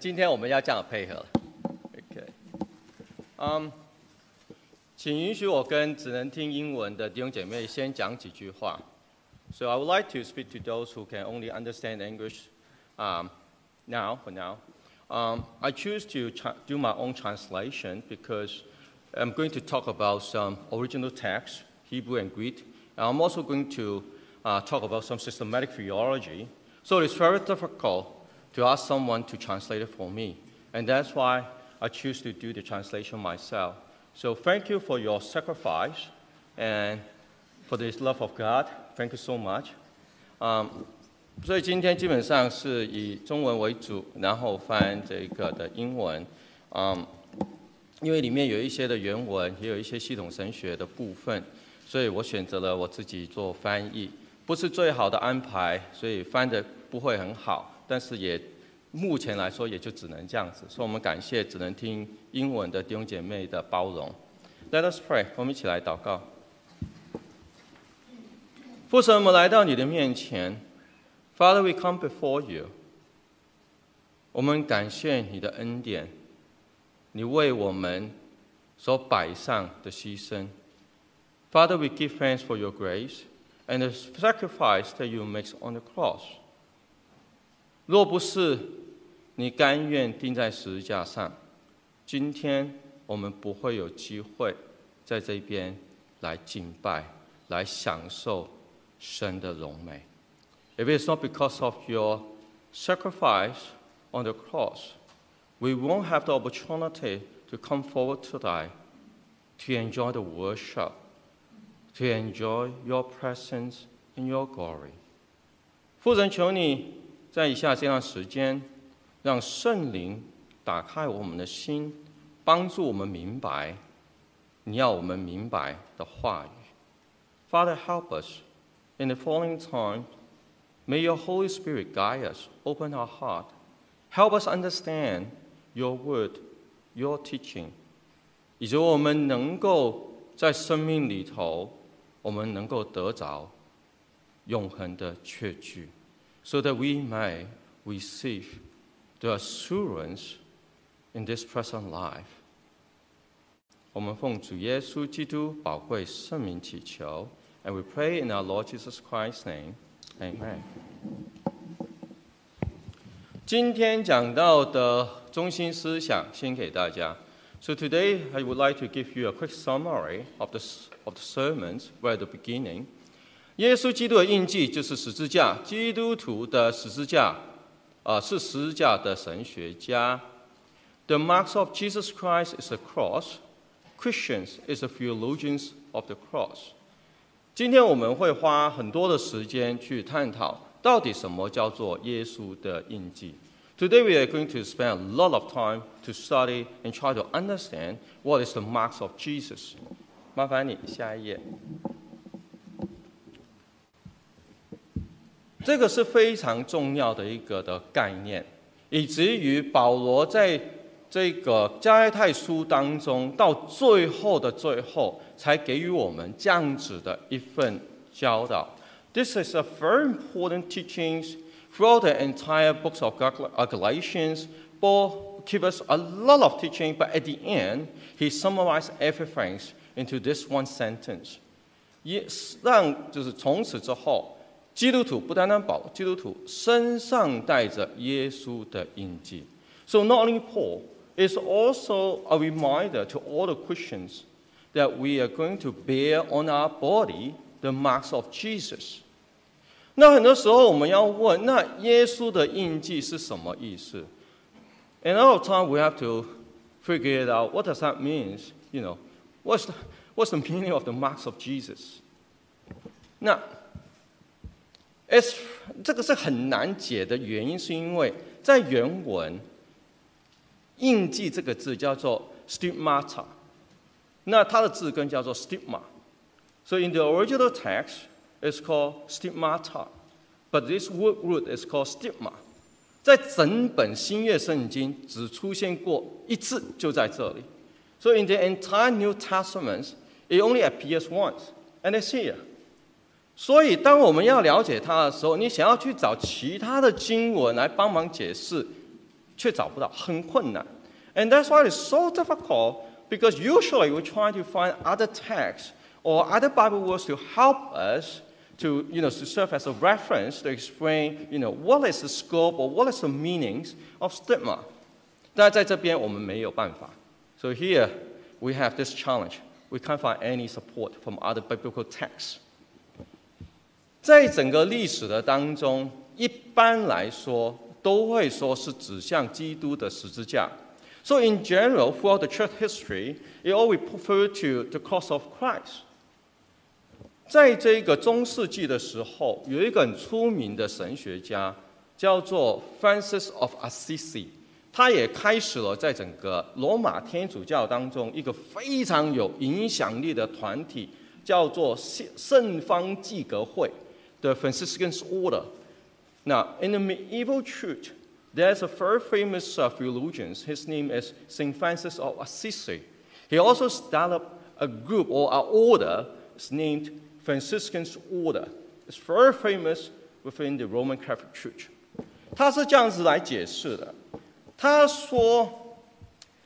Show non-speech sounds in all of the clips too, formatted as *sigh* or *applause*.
今天我们要这样配合了，OK，嗯，请允许我跟只能听英文的弟兄姐妹先讲几句话。So I would like to speak to those who can only understand English um, now, for now. Um, I choose to do my own translation because I'm going to talk about some original text, Hebrew and Greek. And I'm also going to uh, talk about some systematic theology. So it's very difficult to ask someone to translate it for me. And that's why I choose to do the translation myself. So thank you for your sacrifice and for this love of God. Thank you so much. Um, 所以今天基本上是以中文为主，然后翻这个的英文。嗯，因为里面有一些的原文，也有一些系统神学的部分，所以我选择了我自己做翻译。不是最好的安排，所以翻的不会很好。但是也目前来说也就只能这样子，所以我们感谢只能听英文的弟兄姐妹的包容。Let us pray，我们一起来祷告。父神，我们来到你的面前，Father，we come before you。我们感谢你的恩典，你为我们所摆上的牺牲。Father，we give thanks for your grace and the sacrifice that you make on the cross。 若不是你甘愿钉在十字架上，今天我们不会有机会在这边来敬拜，来享受神的荣美。If it's not because of your sacrifice on the cross, we won't have the opportunity to come forward today to enjoy the worship, to enjoy your presence and your glory. 父神，求你。在以下这段时间，让圣灵打开我们的心，帮助我们明白你要我们明白的话语。Father, help us in the following time. May your Holy Spirit guide us, open our heart, help us understand your word, your teaching，以及我们能够在生命里头，我们能够得着永恒的确据。so that we may receive the assurance in this present life. 我们奉主耶稣基督宝贵圣名祈求，and we pray in our Lord Jesus Christ's name. Amen. 今天讲到的中心思想，先给大家。So today I would like to give you a quick summary of the of the sermons right at the beginning. 耶稣基督的印记就是十字架，基督徒的十字架，啊，是十字架的神学家。The marks of Jesus Christ is a cross. Christians is the theologians of the cross. 今天我们会花很多的时间去探讨，到底什么叫做耶稣的印记。Today we are going to spend a lot of time to study and try to understand what is the marks of Jesus. 麻烦你下一页。这个是非常重要的一个的概念，以至于保罗在这个加拉太书当中，到最后的最后，才给予我们这样子的一份教导。This is a very important teachings throughout the entire books of Galatians. Paul gives us a lot of teaching, but at the end, he summarized everything into this one sentence. 也让就是从此之后。基督徒不单单保基督徒身上带着耶稣的印记。So not only Paul is also a reminder to all the Christians that we are going to bear on our body the marks of Jesus。那很多时候我们要问，那耶稣的印记是什么意思？And all the time we have to figure it out. What does that mean? You know, what's the, what's the meaning of the marks of Jesus? 那 S 这个是很难解的原因，是因为在原文“印记”这个字叫做 stigmata，那它的字根叫做 stigma。So in the original text, it's called stigmata, but this word root is called stigma。在整本新约圣经只出现过一次，就在这里。So in the entire New Testament, it only appears once, and it's here. 所以，当我们要了解它的时候，你想要去找其他的经文来帮忙解释， 却找不到，很困难。And that's why it's so difficult because usually we try to find other texts or other Bible words to help us to, you know, to serve as a reference to explain, you know, what is the scope or what is the meanings of stigma. 但在这边我们没有办法。So here we have this challenge. We can't find any support from other biblical texts. 在整个历史的当中，一般来说都会说是指向基督的十字架。So in general, throughout the church history, it always referred to the cross of Christ. 在这个中世纪的时候，有一个很出名的神学家叫做 Francis of Assisi，他也开始了在整个罗马天主教当中一个非常有影响力的团体，叫做圣圣方济格会。the Franciscan order. Now, in the medieval church, there's a very famous uh, theologian. His name is St. Francis of Assisi. He also started a group or an order it's named Franciscan Order. It's very famous within the Roman Catholic Church. 他是这样子来解释的，他说，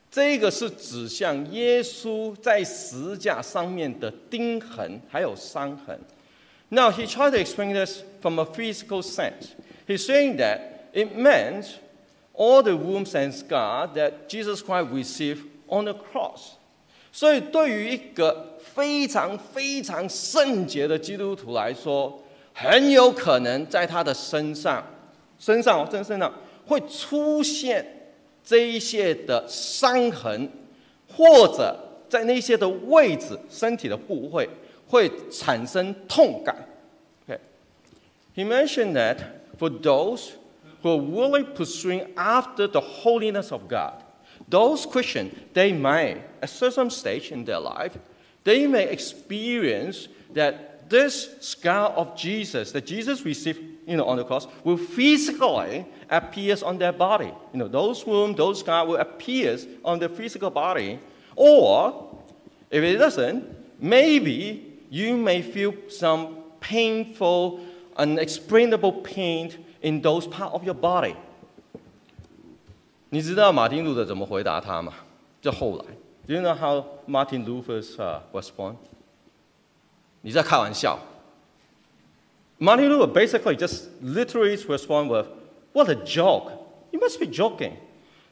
这个是指向耶稣在十字架上面的钉痕，还有伤痕。 Now, he tried to explain this from a physical sense. He's saying that it meant all the wounds and scars that Jesus Christ received on the cross. 所以，对于一个非常非常圣洁的基督徒来说，很有可能在他的身上、身上、真身上会出现这一些的伤痕，或者在那些的位置、身体的部位。会产生痛感。Okay. He mentioned that for those who are really pursuing after the holiness of God, those Christians, they may, at certain stage in their life, they may experience that this scar of Jesus, that Jesus received you know, on the cross, will physically appear on their body. You know, those wounds, those scars will appear on the physical body. Or, if it doesn't, maybe you may feel some painful, unexplainable pain in those parts of your body. 你知道马丁路德怎么回答他吗？这后来，Do you know how Martin Luther's uh, respond? 你在开玩笑。Martin Luther basically just literally respond with, "What a joke! You must be joking."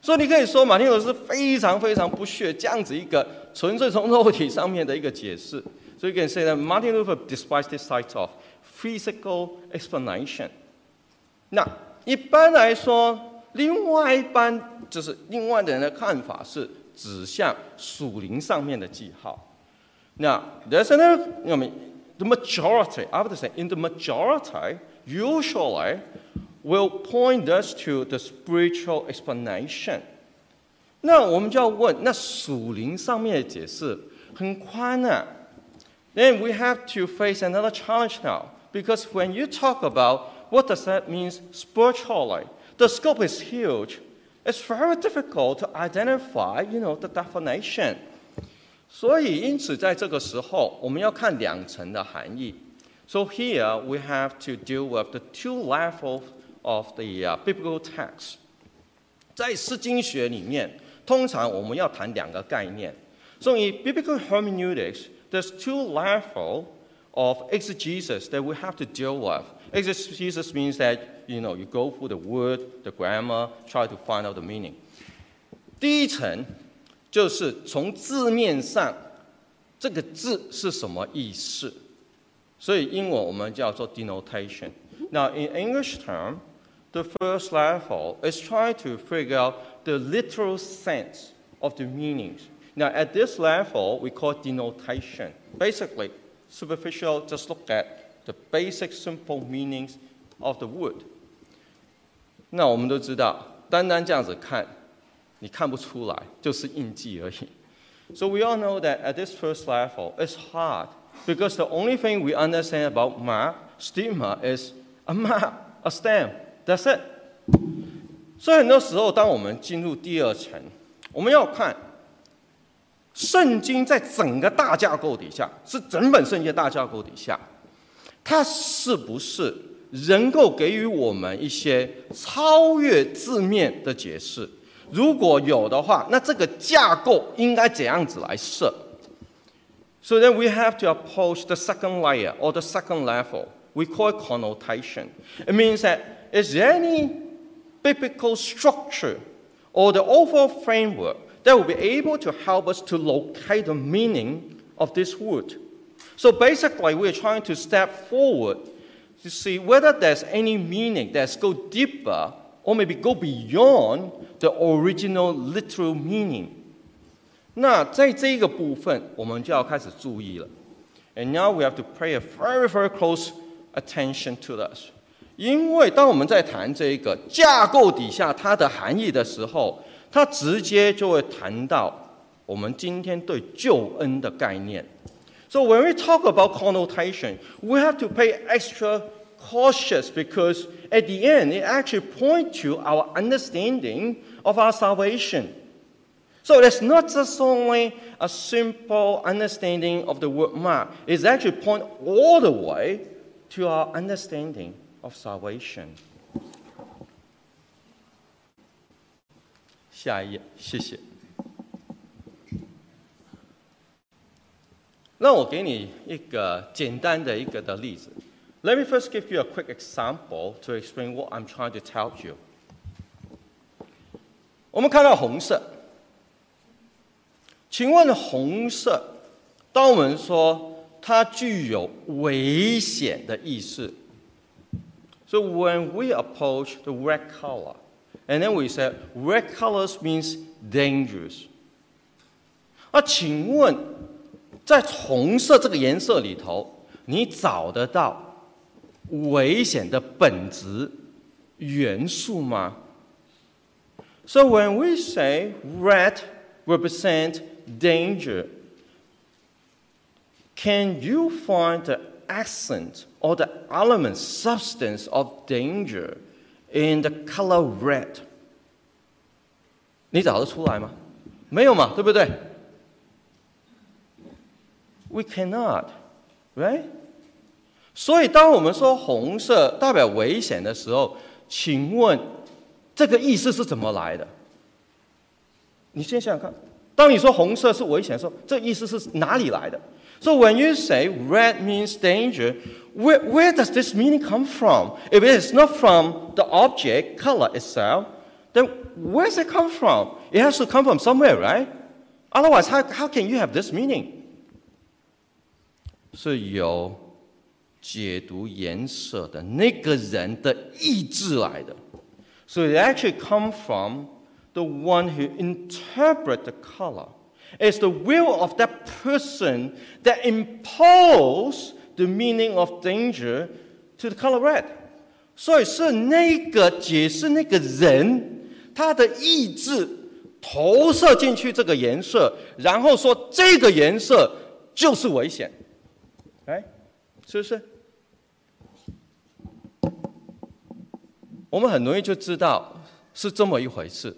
所以你可以说马丁路德是非常非常不屑这样子一个纯粹从肉体上面的一个解释。 so you can say that Martin Luther despised this type of physical explanation. 那一般来说，另外一般就是另外的人的看法是指向属灵上面的记号。Now, there's another, I mean, the majority, I would say, in the majority, usually will point us to the spiritual explanation. 那我们就要问，那属灵上面的解释很宽啊。 then we have to face another challenge now. Because when you talk about what does that mean spiritually, the scope is huge. It's very difficult to identify, you know, the definition. 所以，因此在这个时候，我们要看两层的含义。So here we have to deal with the two levels of the uh, biblical text. 在诗经学里面，通常我们要谈两个概念。So in biblical hermeneutics, there's two levels of exegesis that we have to deal with. Exegesis means that you know you go through the word, the grammar, try to find out the meaning. 第一层就是从字面上这个字是什么意思，所以英文我们叫做 denotation. Now in English term, the first level is trying to figure out the literal sense of the meanings. Now, at this level, we call denotation. Basically, superficial, just look at the basic simple meanings of the word. 那我们都知道，单单这样子看，你看不出来，就是印记而已。So we all know that at this first level, it's hard because the only thing we understand about map, stigma is a map, a stamp. That's it. 所以很多时候，当我们进入第二层，我们要看 圣经在整个大架构底下，是整本圣经大架构底下，它是不是能够给予我们一些超越字面的解释。如果有的话，那这个架构应该怎样子来设？So then we have to approach the second layer or the second level. We call it connotation. It means that is there any biblical structure or the overall framework that will be able to help us to locate the meaning of this word? So basically, we're trying to step forward to see whether there's any meaning that's go deeper or maybe go beyond the original literal meaning. 那在这一个部分，我们就要开始注意了。And now we have to pay a very, very close attention to this. 因为当我们在谈这一个架构底下它的含义的时候， 它直接就会谈到我们今天对救恩的概念。So when we talk about connotation, we have to pay extra cautious because at the end it actually points to our understanding of our salvation. So it's not just only a simple understanding of the word mark, it's actually point all the way to our understanding of salvation. 下一页，谢谢。那我给你一个简单的一个的例子。Let me first give you a quick example to explain what I'm trying to tell you. 我们看到红色，请问红色，当我们说它具有危险的意思，so when we approach the red color, and then we say red colors means dangerous. 那请问在红色这个颜色里头，你找得到危险的本质元素吗？So when we say red represent danger, can you find the accent or the element substance of danger in the color red？你找得出来吗？没有嘛，对不对？We cannot, right? 所以，当我们说红色代表危险的时候，请问这个意思是怎么来的？你先想想看，当你说红色是危险的时候，这意思是哪里来的？So when you say red means danger, where where does this meaning come from? If it is not from the object color itself, then where does it come from? It has to come from somewhere, right? Otherwise, how how can you have this meaning? 是由解读颜色的那个人的意志来的。So it actually comes from the one who interpret the color. It's the will of that person that impose the meaning of danger to the color red. 所以是那个解释那个人他的意志投射进去这个颜色，然后说这个颜色就是危险。哎，是不是？我们很容易就知道是这么一回事。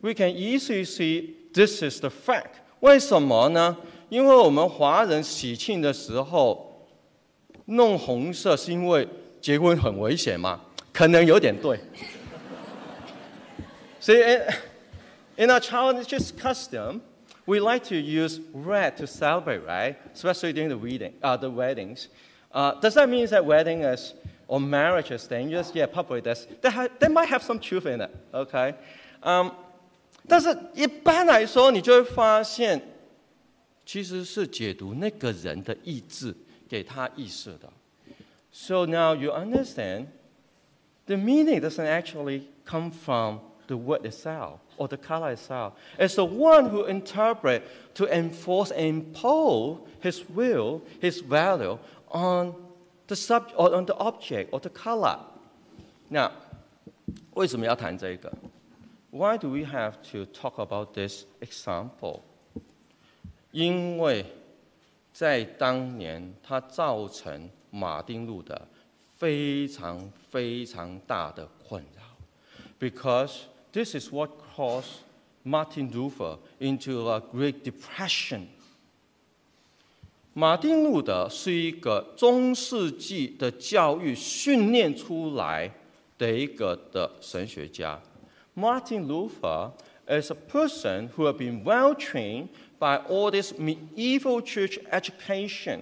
We can easily see this is the fact。为什么呢？因为我们华人喜庆的时候弄红色，是因为结婚很危险吗？可能有点对。所以，in our childish custom。we like to use red to celebrate, right? Especially during the wedding, uh, the weddings. Uh, does that mean that wedding is or marriage is dangerous? Yeah, probably does. That, that might have some truth in it, okay? Um, 但是一般来说，你就会发现，其实是解读那个人的意志给他意识的。So now you understand, the meaning doesn't actually come from the word itself or the color itself. It's the one who interprets to enforce and impose his will, his value on the subject or on the object or the color. Now, 为什么要谈这个？Why do we have to talk about this example？因为 在当年，它造成马丁路德非常非常大的困扰，because this is what caused Martin Luther into a Great Depression. 马丁路德是一个中世纪的教育训练出来的一个的神学家。Martin Luther is a person who had been well trained by all this medieval church education.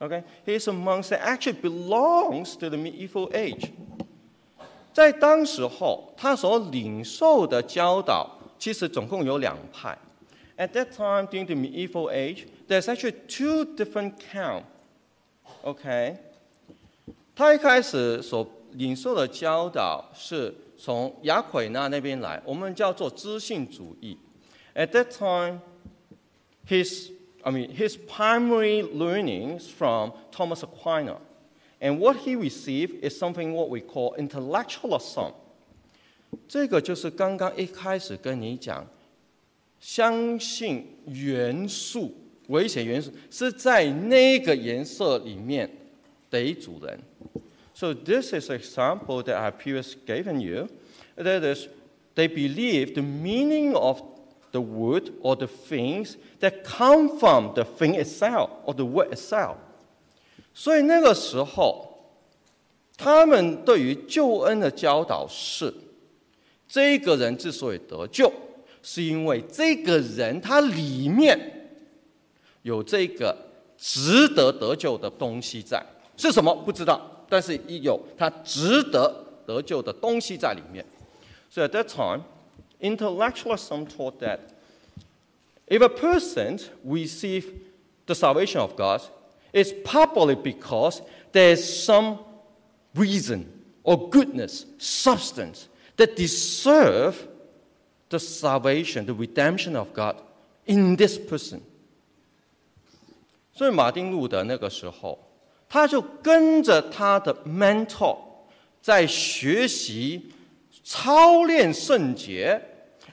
Okay, he's a monk that actually belongs to the medieval age. 在当时候，他所领受的教导其实总共有两派。At that time, during the medieval age, there's actually two different camps. OK，他一开始所领受的教导是 从雅奎那那边来，我们叫做知性主义。At that time, his I mean his primary learnings from Thomas Aquinas. And what he received is something what we call intellectualism。这个就是刚刚一开始跟你讲，相信元素、危险元素是在那个颜色里面的一组人。So this is an example that I previously given you. That is, they believe the meaning of the word or the things that come from the thing itself or the word itself. 所以那个时候，他们对于救恩的教导是：这个人之所以得救，是因为这个人他里面有这个值得得救的东西在。是什么不知道，但是有他值得得救的东西在里面。So at that time, intellectualism taught that if a person receives the salvation of God, it's probably because there's some reason or goodness, substance that deserve the salvation, the redemption of God in this person. 所以马丁路德那个时候， 他就跟着他的 mentor 在学习操练圣洁，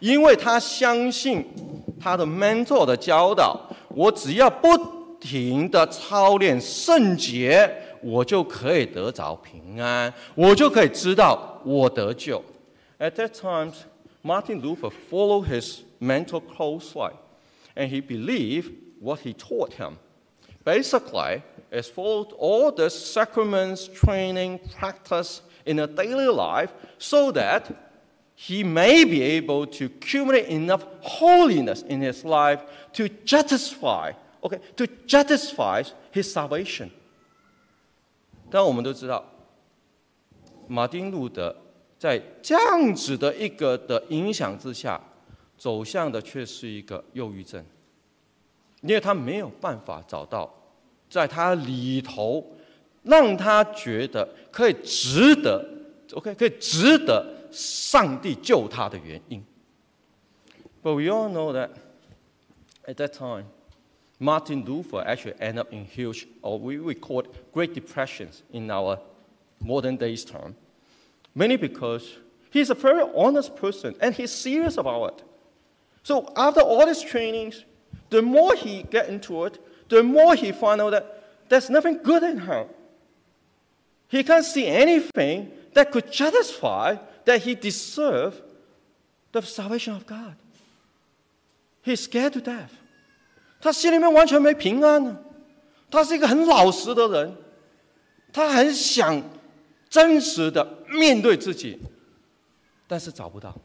因为他相信他的 mentor 的教导，我只要不停的操练圣洁，我就可以得着平安，我就可以知道我得救。At that time, Martin Luther followed his mentor closely, and he believed what he taught him. Basically, is followed all the sacraments, training, practice in a daily life, so that he may be able to accumulate enough holiness in his life to justify OK, to justify his salvation。但我们都知道，马丁路德在这样子的一个的影响之下，走向的却是一个忧郁症，因为他没有办法找到 在他里头让他觉得可以值得，OK，可以值得上帝救他的原因。But we all know that at that time. Martin Luther actually ended up in huge, or we, we call it Great Depressions in our modern days term. Mainly because he's a very honest person and he's serious about it. So after all these trainings, the more he get into it, the more he find out that there's nothing good in him. He can't see anything that could justify that he deserved the salvation of God. He's scared to death. 他心里面完全没平安呢。他是一个很老实的人，他很想真实的面对自己，但是找不到，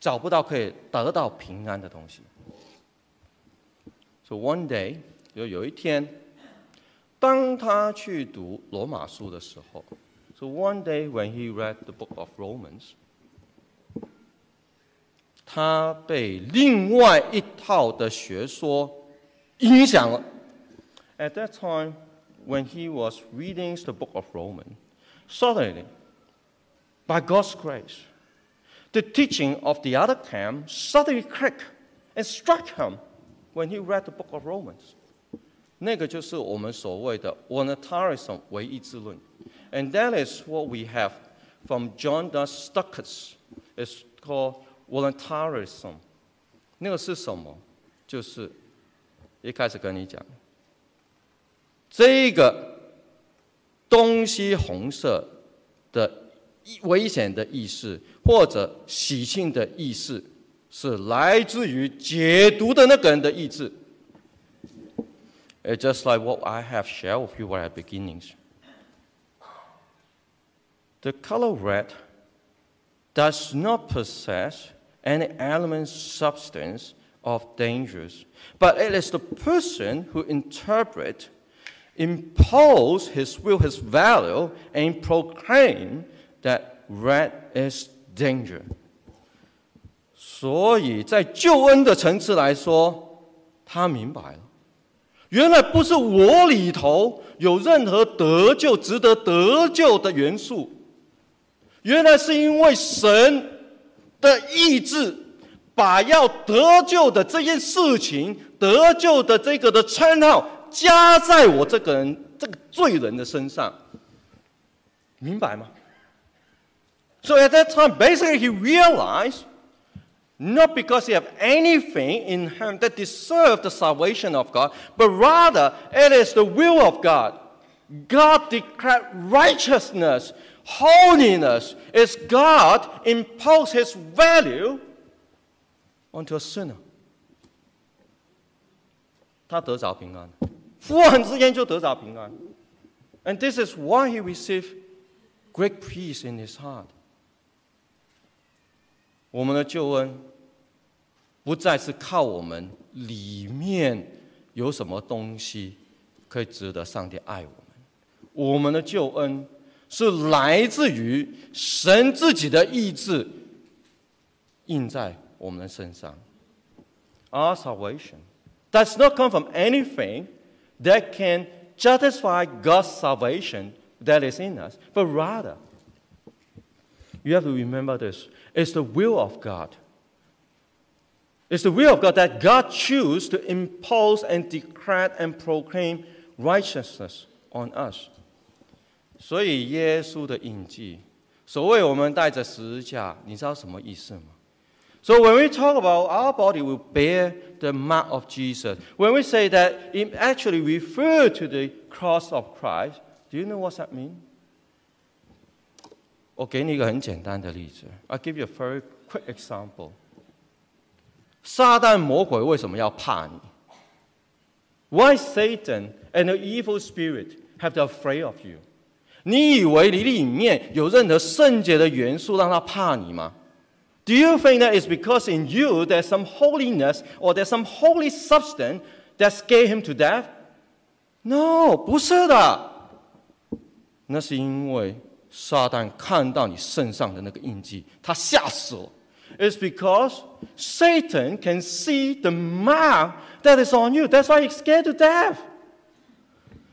找不到可以得到平安的东西。So one day， 有有一天，当他去读罗马书的时候，So one day when he read the book of Romans。他被另外一套的学说影响了。At that time, when he was reading the book of Romans, suddenly, by God's grace, the teaching of the other camp suddenly clicked and struck him when he read the book of Romans. 那个就是我们所谓的 voluntarism 唯一之论，and that is what we have from John the Stuckers. It's called voluntarism。那个是什么？就是一开始跟你讲，这个东西红色的危险的意识，或者喜庆的意识，是来自于解读的那个人的意志。It's just like what I have shared with you right at the beginnings. The color red does not possess any element, substance of dangers, but it is the person who interpret, impose his will, his value, and proclaim that red is danger. 所以在救恩的层次来说，他明白了， 原来不是我里头有任何得救、值得得救的元素，原来是因为神的意志，把要得救的这件事情、得救的这个的称号加在我这个人、这个罪人的身上，明白吗？So at that time, basically, he realized not because he have anything in him that deserve the salvation of God, but rather it is the will of God. God declared righteousness Holiness is God impose His value onto a sinner. 他得着平安，忽然之间就得着平安。And *laughs* this is why he received great peace in his heart. 我们的救恩 不再是靠我们里面有什么东西可以值得上帝爱我们，我们的救恩是来自于神自己的意志印在我们的身上。Our salvation does not come from anything that can justify God's salvation that is in us, but rather, you have to remember this it's the will of God. It's the will of God that God chooses to impose and declare and proclaim righteousness on us. 所以耶稣的印记，所谓我们带着十字架，你知道什么意思吗？So when we talk about our body will bear the mark of Jesus, when we say that it actually refer to the cross of Christ, do you know what that mean? 我给你一个很简单的例子，I'll give you a very quick example. 撒旦魔鬼为什么要怕你？Why Satan and the evil spirit have to afraid of you? 你以为你里面有任何圣洁的元素让他怕你吗？Do you think that it's because in you there's some holiness or there's some holy substance that scare him to death? No，不是的。那是因为撒旦看到你身上的那个印记，他吓死了。 It's because Satan can see the mark that is on you. That's why he's scared to death.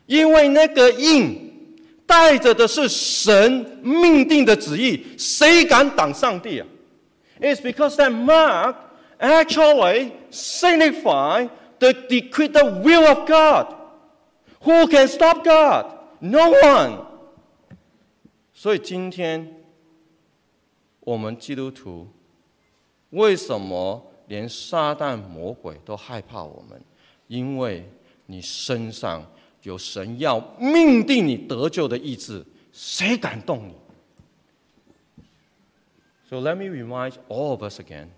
因为那个印。带着的是神命定的旨意，谁敢挡上帝啊？It's because that mark actually signify the decree, the will of God. Who can stop God? No one. 所以今天我们基督徒 为什么连撒旦魔鬼都害怕我们？因为你身上。有神要命定你得救的意志，谁敢动你？So let me remind all of us again.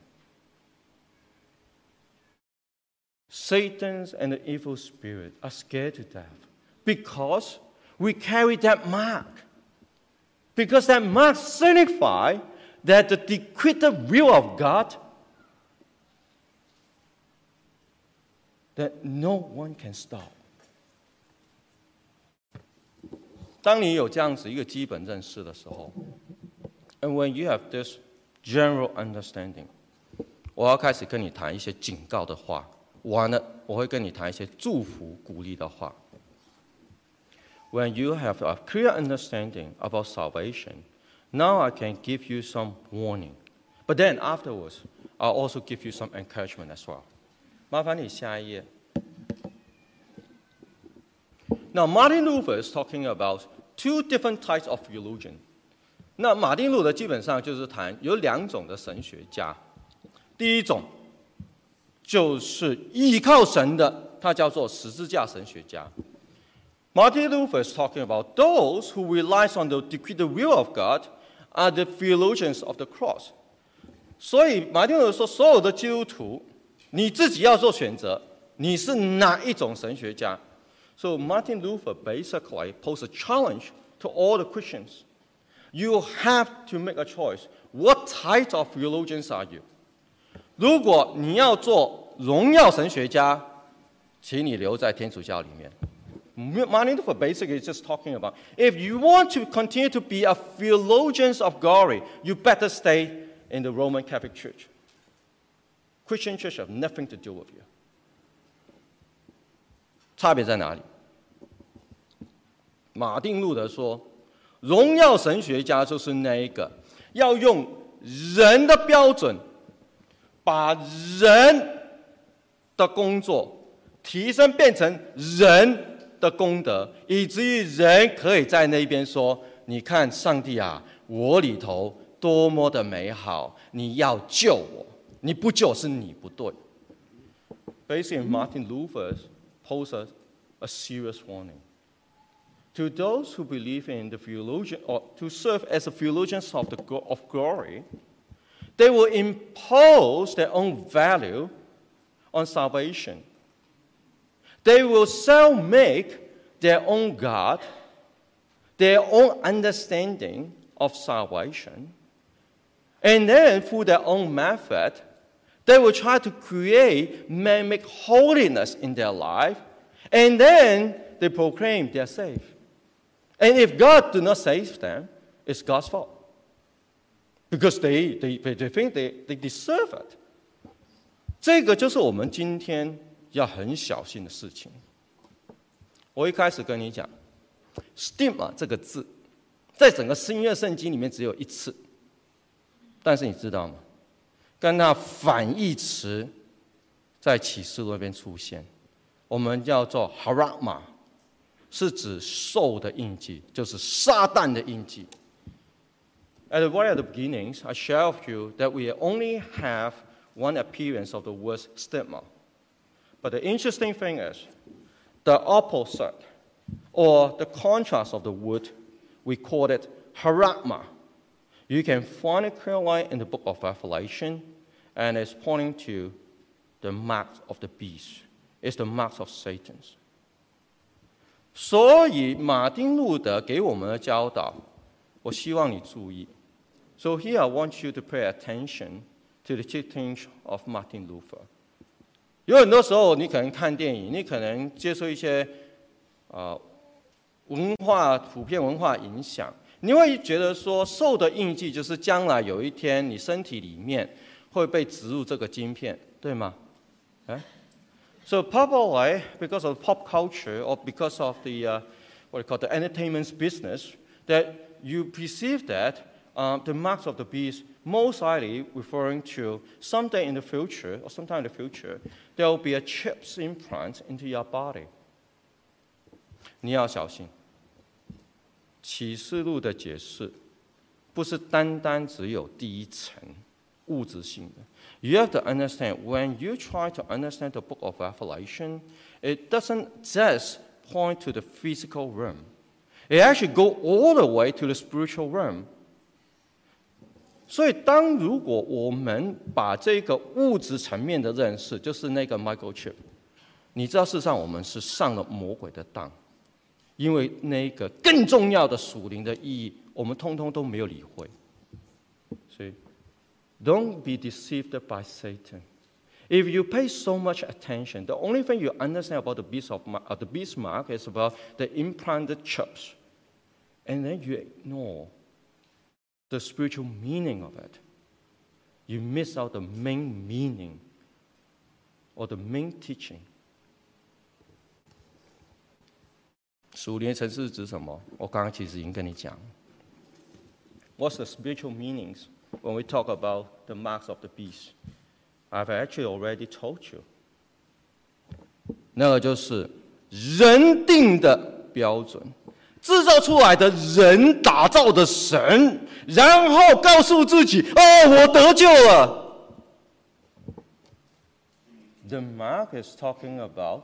Satan's and the evil spirit are scared to death because we carry that mark. Because that mark signifies that the decreed will of God that no one can stop. 当你有这样子一个基本认识的时候，and when you have this general understanding，我要开始跟你谈一些警告的话，完了我会跟你谈一些祝福鼓励的话。When you have a clear understanding about salvation, now I can give you some warning. But then afterwards, I'll also give you some encouragement as well. 麻烦你下一页。Now, Martin Luther is talking about two different types of religion. 那马丁路德基本上就是谈有两种的神学家，第一种就是依靠神的，他叫做十字架神学家。Martin Luther is talking about those who relies on the decreed will of God are the theologians of the cross. 所以马丁路德说，所有的基督徒，你自己要做选择，你是哪一种神学家？So Martin Luther basically posed a challenge to all the Christians. You have to make a choice. What type of theologians are you? 如果你要做荣耀神学家，请你留在天主教里面。Martin Luther basically is just talking about if you want to continue to be a theologian of glory, you better stay in the Roman Catholic Church. Christian church have nothing to do with you. 差别在哪里？马丁路德说：“荣耀神学家就是那一个要用人的标准，把人的工作提升变成人 的功德，以至于人可以在那边说：‘你看，上帝啊，我里头多么的美好！你要救我，你不救是你不对。’ Basically, Martin Luther poses a serious warning. To those who believe in the theologian, or to serve as the theologians of, the, of glory, they will impose their own value on salvation. They will self make their own God, their own understanding of salvation, and then through their own method, they will try to create man make holiness in their life, and then they proclaim they are saved. And if God do not save them, it's God's fault. Because they, they, they think they, they deserve it. 这个就是我们今天 要很小心的事情。我一开始跟你讲，stigma 这个字，在整个新约圣经里面只有一次，但是你知道吗？跟那反义词在启示录那边出现，我们叫做 harama。是指兽的印记，就是撒旦的印记。At the very beginnings, I share with you that we only have one appearance of the word stigma. But the interesting thing is, the opposite or the contrast of the word, we call it haragma. You can find it clearly in the book of Revelation, and it's pointing to the marks of the beast. It's the marks of Satan's. 所以，马丁路德给我们的教导，我希望你注意。So here I want you to pay attention to the teachings of Martin Luther。 有很多时候，你可能看电影，你可能接受一些啊文化普遍文化影响，你会觉得说，受的印记就是将来有一天你身体里面会被植入这个晶片，对吗？哎？So probably because of pop culture or because of the uh, what you call the entertainment business, that you perceive that um, the marks of the beast most likely referring to someday in the future or sometime in the future, there will be a chip's implant into your body. 你要小心。启示录的解释不是单单只有第一层物质性的。you have to understand when you try to understand the book of Revelation, it doesn't just point to the physical realm. It actually go all the way to the spiritual realm. 所以，当如果我们把这个物质层面的认识，就是那个 microchip，你知道，事实上我们是上了魔鬼的当，因为那个更重要的属灵的意义，我们通通都没有理会。所以。don't be deceived by Satan. If you pay so much attention, the only thing you understand about the beast, of, uh, the beast mark is about the implanted chips. And then you ignore the spiritual meaning of it. You miss out the main meaning or the main teaching. 属灵层次是指什么？我刚刚其实已经跟你讲。What's the spiritual meanings when we talk about the marks of the beast. I've actually already told you. 那个就是人定的标准， 制造出来的人打造的神，然后告诉自己：“哦，我得救了。” The mark is talking about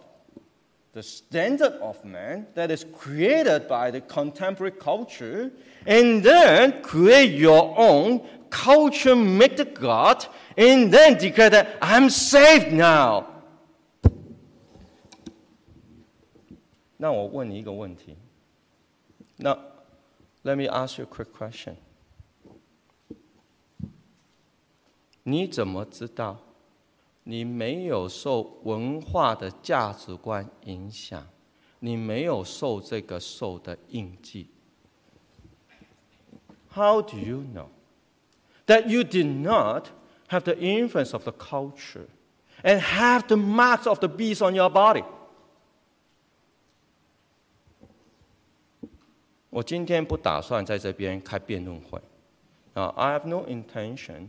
the standard of man that is created by the contemporary culture, and then create your own culture make the God and then declare that I'm saved now. 那我问你一个问题。那 let me ask you a quick question。你怎么知道你没有受文化的价值观影响？你没有受这个受的印记？How do you know that you did not have the influence of the culture and have the marks of the beast on your body? 我今天不打算在这边开辩论会。啊，I have no intention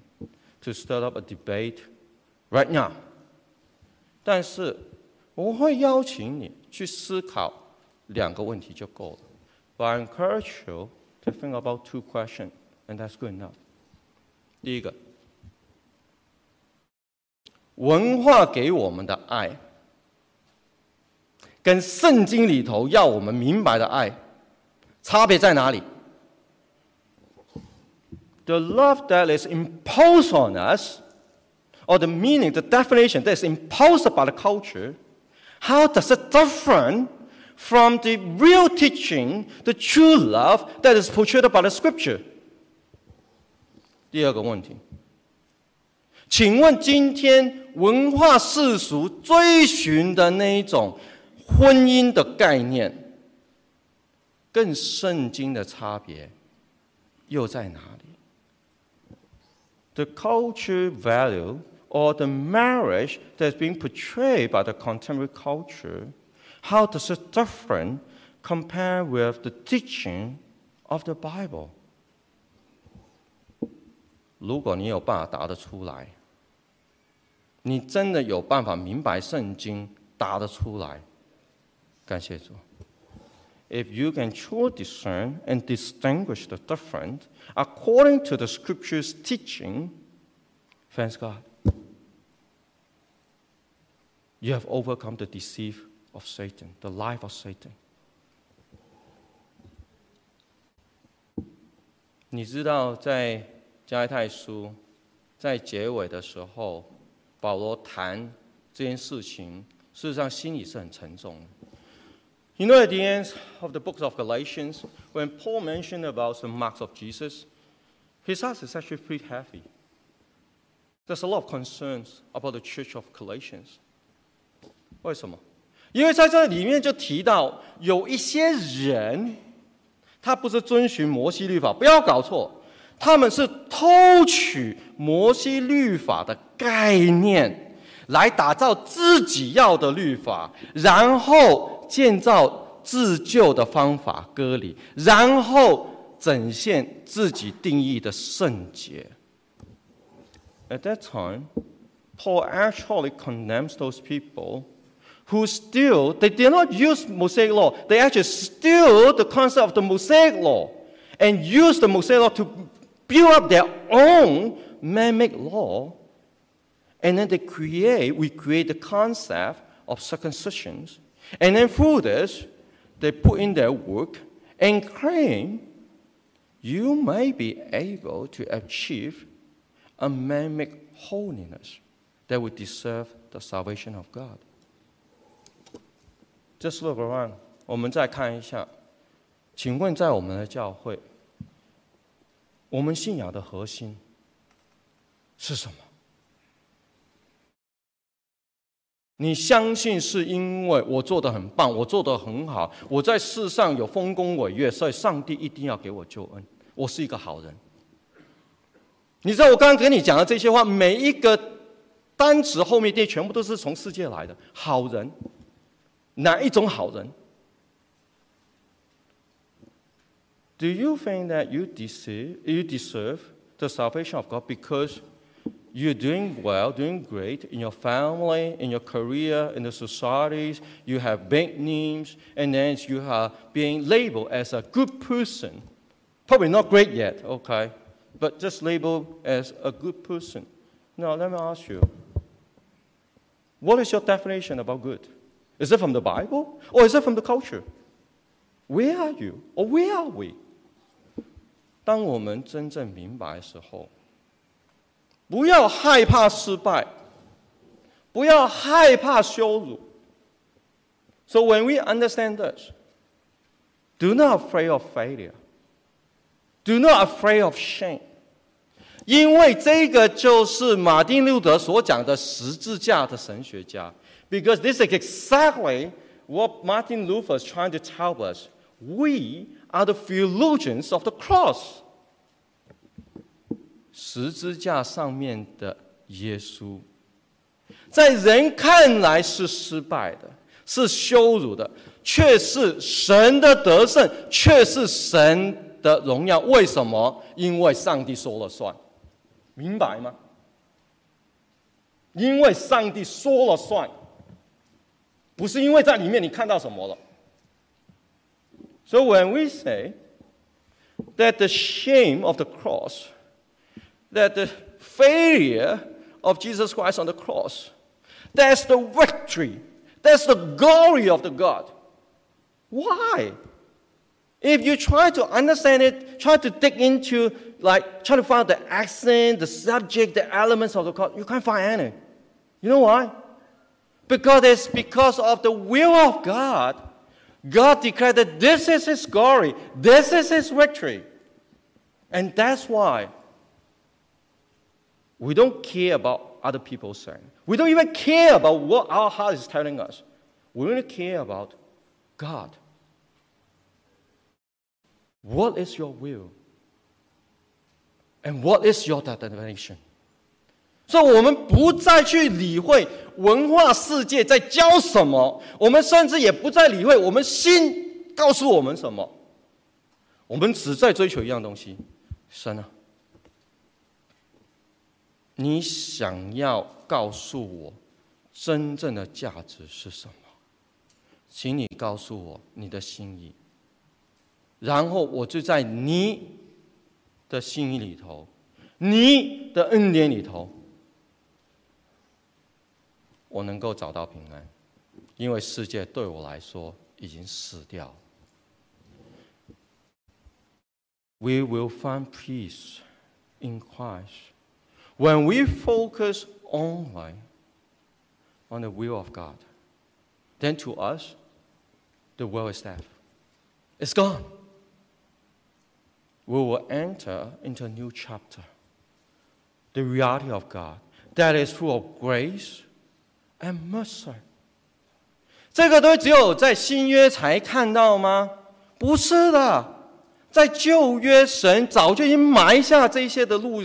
to start up a debate right now。但是我会邀请你去思考两个问题就够了。But I encourage you to think about two questions, and that's good enough。第一个，文化给我们的爱，跟圣经里头要我们明白的爱。差别在哪里？The love that is imposed on us, or the meaning, the definition that is imposed by the culture, how does it differ from the real teaching, the true love that is portrayed by the scripture? 第二个问题，请问今天文化世俗追寻的那一种婚姻的概念？ 更圣经的差别又在哪里？The culture value or the marriage that's being portrayed by the contemporary culture, how does it different compare with the teaching of the Bible? 如果你有办法答得出来，你真的有办法明白圣经答得出来，感谢主。 if you can truly discern and distinguish the different according to the scripture's teaching, thanks God. You have overcome the deceit of Satan, the life of Satan. 你知道，在加拉太书在结尾的时候，保罗谈这件事情，事实上心里是很沉重的。 you know, at the end of the book of Galatians, when Paul mentioned about the marks of Jesus, his heart is actually pretty heavy. There's a lot of concerns about the church of Galatians. 为什么？因为在这里面就提到有一些人，他不是遵循摩西律法，不要搞错，他们是偷取摩西律法的概念， 来打造自己要的律法，然后建造自救的方法割礼，然后展现自己定义的圣洁。At that time, Paul actually condemns those people who still they did not use Mosaic law. They actually steal the concept of the Mosaic law and use the Mosaic law to build up their own man-made law. And then they create, we create the concept of circumcisions and then through this, they put in their work and claim you may be able to achieve a man-made holiness that would deserve the salvation of God. Just look around，我们再看一下，请问在我们的教会，我们信仰的核心是什么？ 你相信是因为我做的很棒，我做的很好，我在世上有丰功伟业，所以上帝一定要给我救恩。我是一个好人。你知道我刚刚跟你讲的这些话，每一个单词后面这全部都是从世界来的。好人，哪一种好人？Do you think that you deserve you deserve the salvation of God because you're doing well, doing great in your family, in your career, in the societies. You have big names, and then you are being labeled as a good person. Probably not great yet, okay, but just labeled as a good person. Now, let me ask you what is your definition about good? Is it from the Bible or is it from the culture? Where are you or where are we? 当我们真正明白的时候， 不要害怕失败，不要害怕羞辱。So when we understand this, Do not afraid of failure. Do not afraid of shame. 因为这个就是马丁路德所讲的十字架的神学家。Because this is exactly what Martin Luther is trying to tell us. We are the theologians of the cross. 十字架上面的耶稣，在人看来是失败的，是羞辱的，却是神的得胜，却是神的荣耀。为什么？因为上帝说了算，明白吗？因为上帝说了算，不是因为在里面你看到什么了。So when we say that the shame of the cross, that the failure of Jesus Christ on the cross, that's the victory, that's the glory of the God. Why? If you try to understand it, try to dig into, like, try to find the accent, the subject, the elements of the cross, you can't find any. You know why? Because it's because of the will of God God declared that this is His glory, this is His victory. And that's why we don't care about other people saying. We don't even care about what our heart is telling us. We only care about God. What is your will? And what is your determination? 所以，我们不再去理会文化世界在教什么，我们甚至也不再理会我们心告诉我们什么。我们只在追求一样东西：神啊， 你想要告诉我真正的价值是什么？请你告诉我你的心意，然后我就在你的心意里头，你的恩典里头。我能够找到平安，因为世界对我来说已经死掉。We will find peace in Christ when we focus only on the will of God. Then to us, the world is dead. It's gone. We will enter into a new chapter. The reality of God that is full of grace and mercy，这个都只有在新约才看到吗？不是的，在旧约神早就已经埋下这些的路。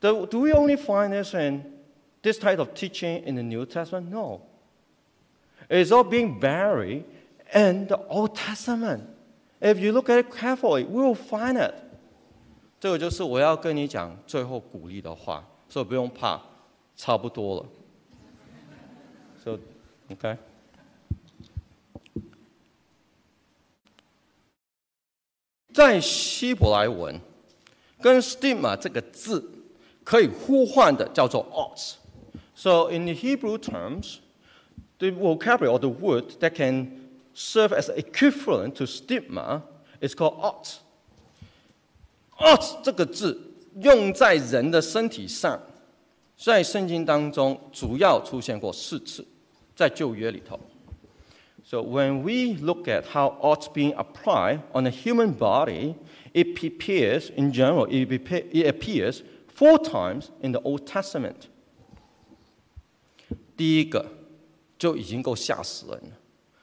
The, do we only find this in this type of teaching in the New Testament? No. It's all being buried in the Old Testament. If you look at it carefully, we will find it. 这个就是我要跟你讲最后鼓励的话，所以不用怕，差不多了。So, okay. *laughs* 在希伯来文，跟 stigma 这个字 可以互换的叫做 ox。So in the Hebrew terms, the vocabulary or the word that can serve as equivalent to stigma is called ox. ox 这个字用在人的身体上，在圣经当中主要出现过四次。在旧约里头。So when we look at how ought being applied on a human body, it appears in general, it appears four times in the Old Testament. 第一个就已经够吓死人了。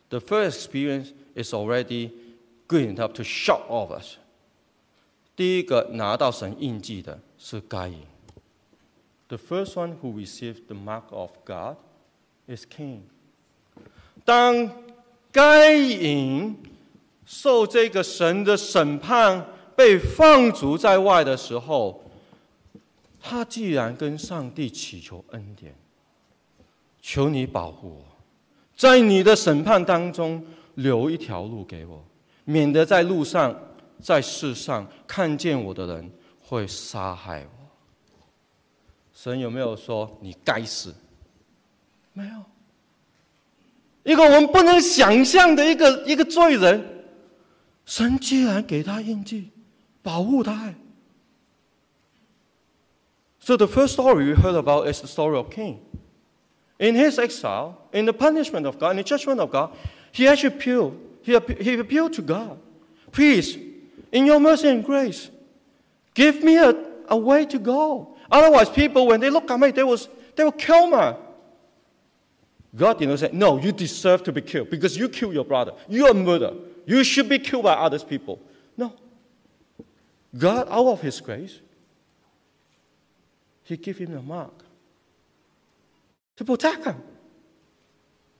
The first experience is already good enough to shock all of us. 第一个拿到神印记的是该隐。The first one who received the mark of God is king。当该隐受这个神的审判，被放逐在外的时候， 他既然跟上帝祈求恩典，求你保护我，在你的审判当中留一条路给我，免得在路上、在世上看见我的人会杀害我。神有没有说你该死？没有。一个我们不能想象的一个一个罪人，神既然给他印记，保护他。So the first story we heard about is the story of Cain. In his exile, in the punishment of God, in the judgment of God, he actually appealed. he, he appealed to God. Please, in your mercy and grace, give me a, a way to go. Otherwise, people, when they look at me, they will, they will kill me. God you know, said, No, you deserve to be killed because you killed your brother. You are a murderer. You should be killed by other people. No. God, out of His grace, He gave him a mark to protect him.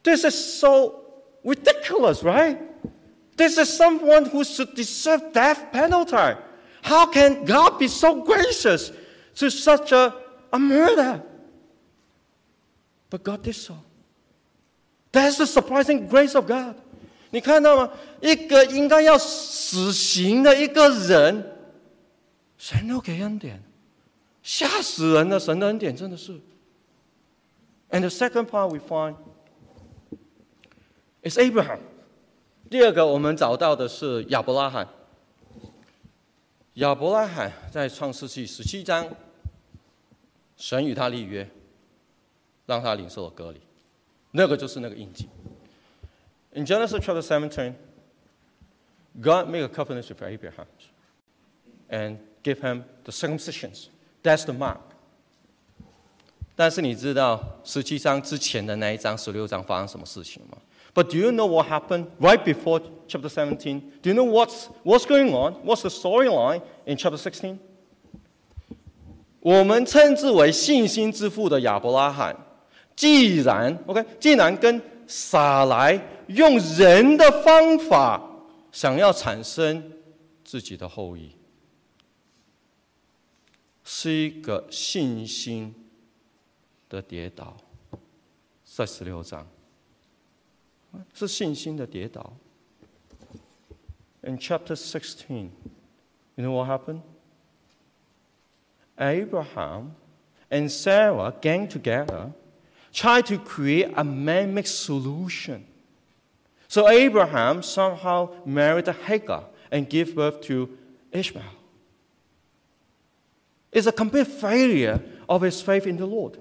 This is so ridiculous, right? This is someone who should deserve death penalty. How can God be so gracious to such a, a murder? But God did so. That's the surprising grace of God. 你看到吗？一个应该要死刑的一个人，神都给恩典， 吓死人的神的恩典真的是。And the second part we find is Abraham。第二个我们找到的是亚伯拉罕。亚伯拉罕在创世纪十七章，神与他立约，让他领受了割礼，那个就是那个印记。In Genesis chapter seventeen, God made a covenant with Abraham and gave him the circumcisions. That's the mark. 但是你知道十七章之前的那一章十六章发生什么事情吗？But do you know what happened right before chapter seventeen? Do you know what's what's going on? What's the storyline in chapter sixteen? 我们称之为信心之父的亚伯拉罕，既然 OK，既然跟撒来用人的方法想要产生自己的后裔，是一个信心。的跌倒，在十六章，是信心的跌倒。In chapter sixteen, you know what happened? Abraham and Sarah gang together, try to create a man-made solution. So Abraham somehow married Hagar and gave birth to Ishmael. It's a complete failure of his faith in the Lord.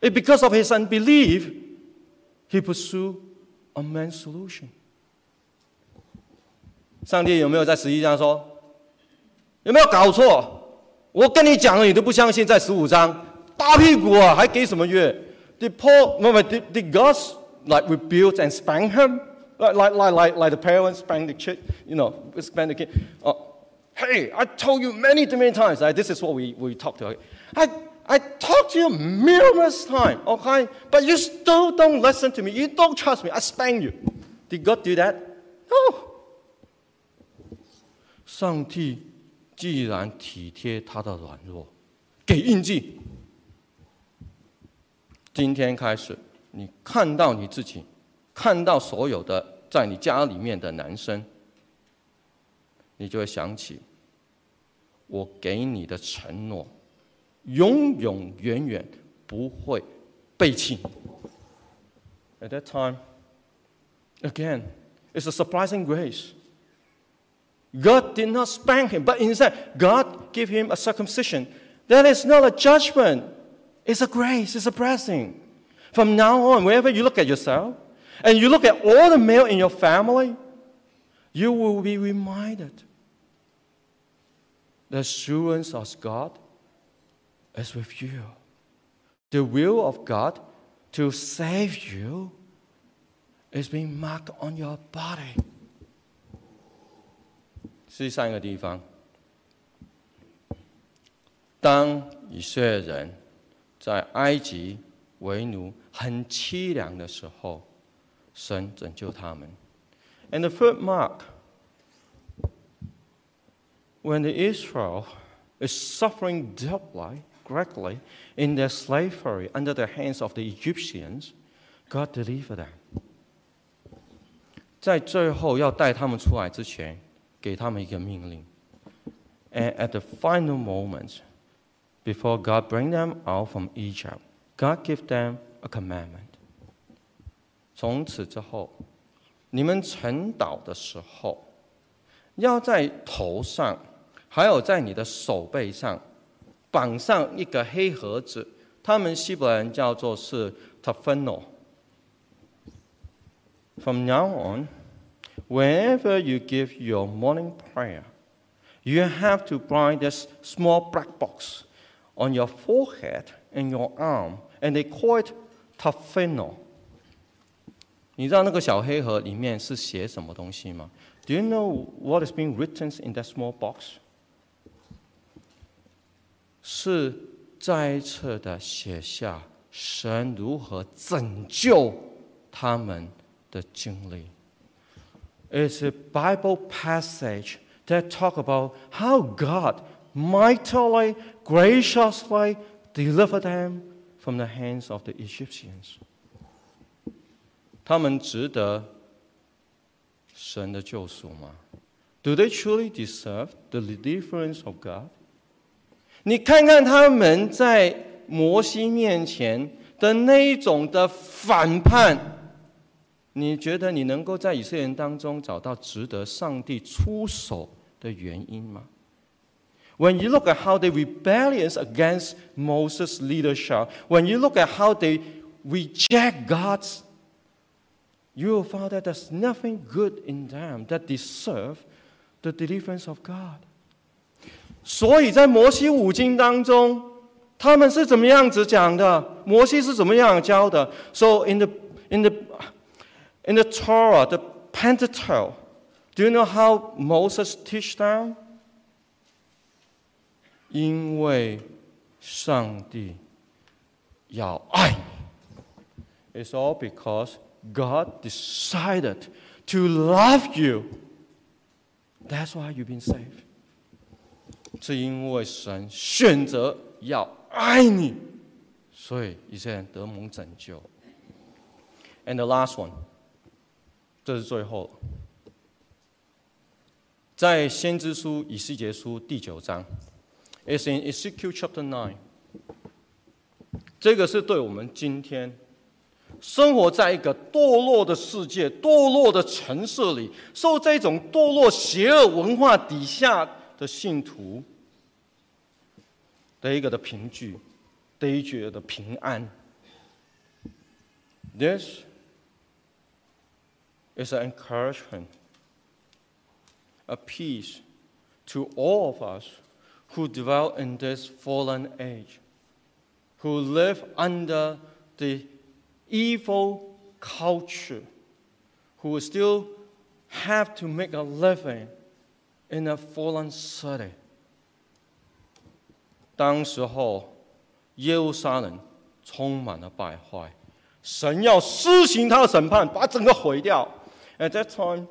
It, because of his unbelief, he pursued a man's solution. 上帝有没有在十一章说？有没有搞错？我跟你讲了，你都不相信。在十五章，大屁股啊，还给什么约？Did Paul, no, did, did God like rebuke and spank him? Like, like, like, like, like the parents spank the kid, you know, spank the kid. Oh, hey, I told you many, many times. Right? This is what we, we talked about. I, I talked to you numerous times, okay? But you still don't listen to me. You don't trust me. I spank you. Did God do that? No. 上帝既然体贴他的软弱，给印记。今天开始，你看到你自己，看到所有的在你家里面的男生，你就会想起我给你的承诺。永永远远不会背弃。At that time, again, it's a surprising grace. God did not spank him, but instead, God gave him a circumcision. That is not a judgment, it's a grace, it's a blessing. From now on, wherever you look at yourself, and you look at all the male in your family, you will be reminded the assurance of God is with you. The will of God to save you is being marked on your body. 是上一个地方，当以色列人在埃及为奴很凄凉的时候，神拯救他们。And the third mark, when the Israel is suffering deeply, correctly in their slavery under the hands of the Egyptians, God delivered them. 在最后要带他们出来之前，给他们一个命令。And at the final moment, before God bring them out from Egypt, God give them a commandment. 从此之后，你们晨祷的时候，要在头上， 还有在你的手背上绑上一个黑盒子，他们希伯人叫做是 tafeno。From now on, Whenever you give your morning prayer, you have to bind this small black box on your forehead and your arm, and they call it tafeno. 你知道那个小黑盒里面是写什么东西吗？Do you know what is being written in that small box？是再一次的写下神如何拯救他们的经历。It's a Bible passage that talk about how God mightily, graciously delivered them from the hands of the Egyptians. 他们值得神的救赎吗？Do they truly deserve the deliverance of God？ 你看看他们在摩西面前的那一种的反叛，你觉得你能够在以色列人当中找到值得上帝出手的原因吗？When you look at how they rebellious against Moses' leadership, when you look at how they reject God's you will find that there's nothing good in them that deserve the deliverance of God. 所以在摩西五经当中，他们是怎么样子讲的？摩西是怎么样教的？So in the in the in the Torah, the Pentateuch, do you know how Moses teach them? 因为上帝要爱你。It's all because God decided to love you. That's why you've been saved. 是因为神选择要爱你，所以以色列人得蒙拯救。And the last one，这是最后，在先知书以西结书第九章，is in Ezekiel chapter nine。这个是对我们今天。生活在一个堕落的世界、堕落的城市里，受这种堕落邪恶文化底下的信徒的一个的凭据，的一句的平安。This is an encouragement, a peace to all of us who dwell in this fallen age, who live under the evil culture who still have to make a living in a fallen city. 当时候，耶路撒冷充满了败坏，神要施行他的审判，把整个毁掉。At that time,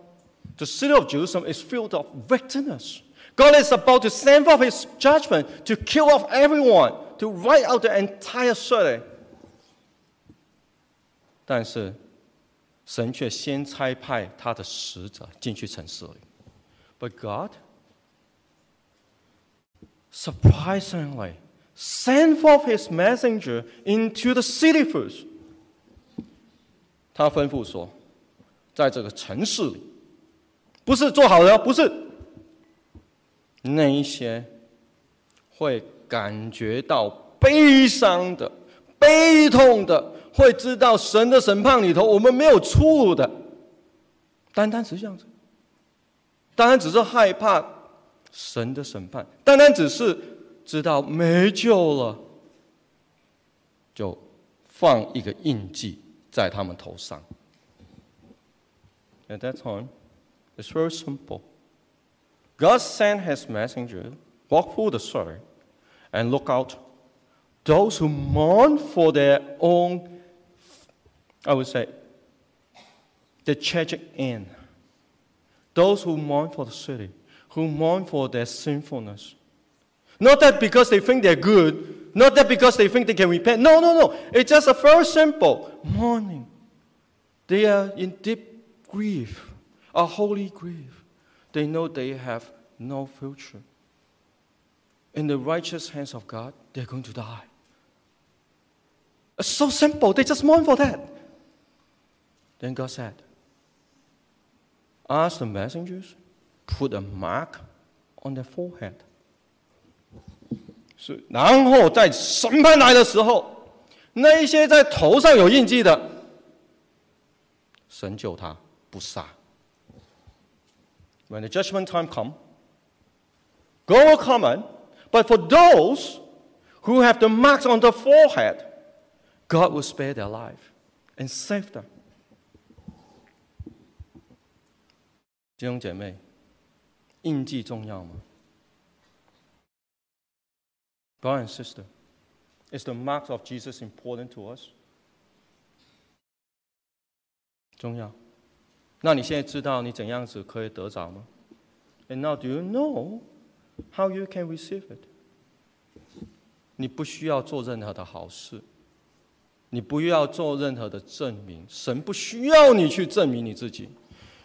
the city of Jerusalem is filled of wickedness. God is about to send forth His judgment to kill off everyone, to wipe out the entire city. 但是，神却先差派他的使者进去城市里。 But God surprisingly sent forth His messenger into the city first。他吩咐说，在这个城市里，不是做好的，不是那一些会感觉到悲伤的、悲痛的。会知道神的审判里头，我们没有出路的。单单是这样子，单单只是害怕神的审判，单单只是知道没救了，就放一个印记在他们头上。At that time, it's very simple. God sent His messenger, walk through the city, and look out those who mourn for their own I would say, the tragic end. Those who mourn for the city, who mourn for their sinfulness. Not that because they think they're good, not that because they think they can repent. No, no, no. It's just a very simple mourning. They are in deep grief, a holy grief. They know they have no future. In the righteous hands of God, they're going to die. It's so simple. They just mourn for that. Then God said, Ask the messengers, put a mark on their forehead. 是，然后在审判来的时候，那一些在头上有印记的，神救他不杀。 when the judgment time come, God will come in, but for those who have the marks on the forehead, God will spare their life and save them. 弟兄姐妹，印记重要吗？Brother and sister, is the mark of Jesus important to us? 重要。那你现在知道你怎样子可以得着吗？And now do you know how you can receive it？你不需要做任何的好事，你不要做任何的证明，神不需要你去证明你自己。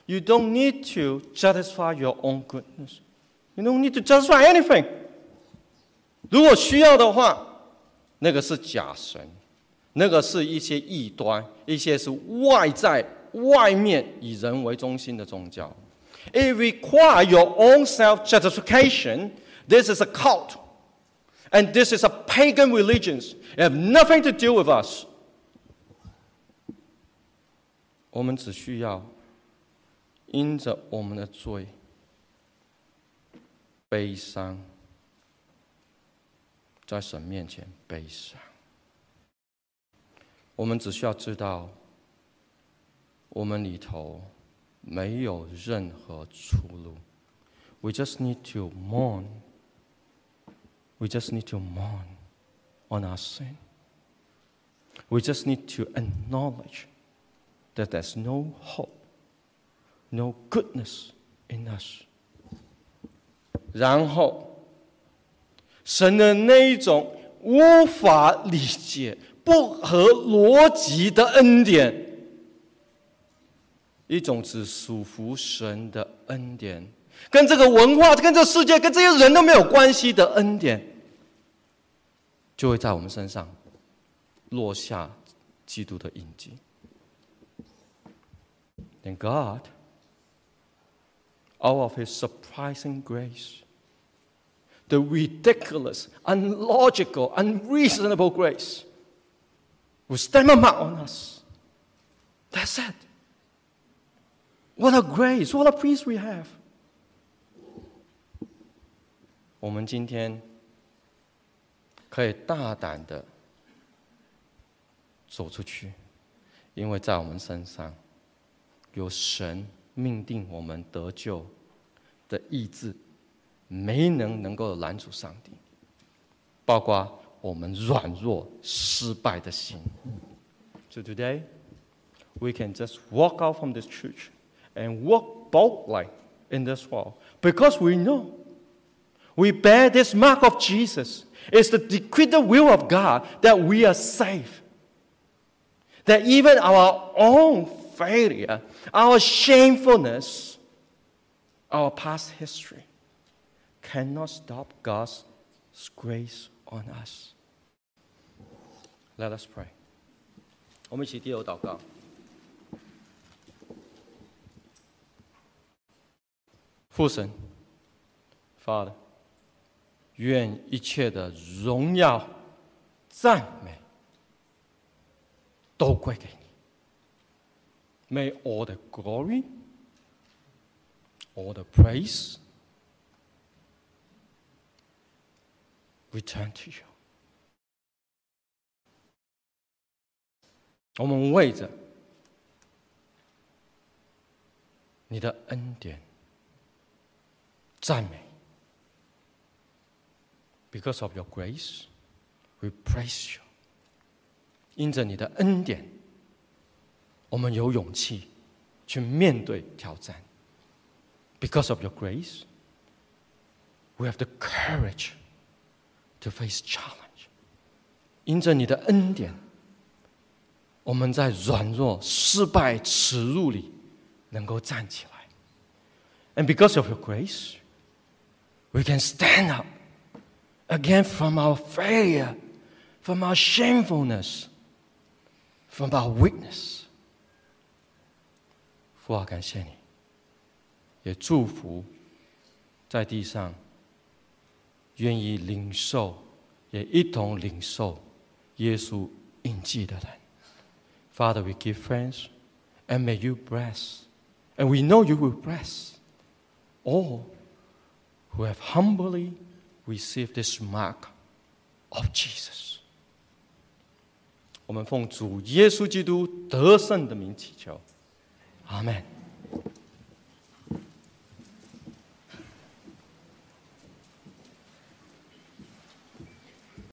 You don't need to justify your own goodness. You don't need to justify anything. 如果需要的话，那个是假神，那个是一些异端，一些是外在。外面以人为中心的宗教。It requires your own self-justification. This is a cult. And this is a pagan religion. It have nothing to do with us. 我们只需要 因着我们的罪悲伤，在神面前悲伤。我们只需要知道。我们里头没有任何出路。We just need to mourn. We just need to mourn on our sin. We just need to acknowledge that there's no hope, No goodness in us. 然后，神的那一种无法理解、不合逻辑的恩典。一种只属乎神的恩典，跟这个文化、跟这个世界、跟这些人都没有关系的恩典，就会在我们身上落下基督的印记。Thank God, out of His surprising grace, the ridiculous, unlogical, unreasonable grace, will stamp a mark on us. That's it. What a grace! What a peace we have! 我们今天可以大胆的走出去，因为在我们身上有神 命定我们得救的意志，没能能够拦阻上帝，包括我们软弱失败的心。So today, we can just walk out from this church. and walk boldly in this world because we know we bear this mark of Jesus. It's the decreed will of God that we are saved. That even our own failure, our shamefulness, our past history cannot stop God's grace on us. Let us pray. 我们一起低头祷告。父神，Father，愿一切的荣耀、赞美都归给你。May all the glory, all the praise return to you。我们为着你的恩典。赞美。Because of your grace, we praise you. 因着你的恩典， 我们有勇气去面对挑战。Because of your grace, we have the courage to face challenge. 因着你的恩典，我们在软弱、失败、耻辱里能够站起来。And because of your grace, we can stand up again from our failure, from our shamefulness, from our weakness. 父啊，感谢你，也祝福在地上愿意领受，也一同领受耶稣印记的人。Father, we give thanks, and may you bless, and we know you will bless all who have humbly received this mark of Jesus。我们奉主耶稣基督得胜的名祈求， 아멘.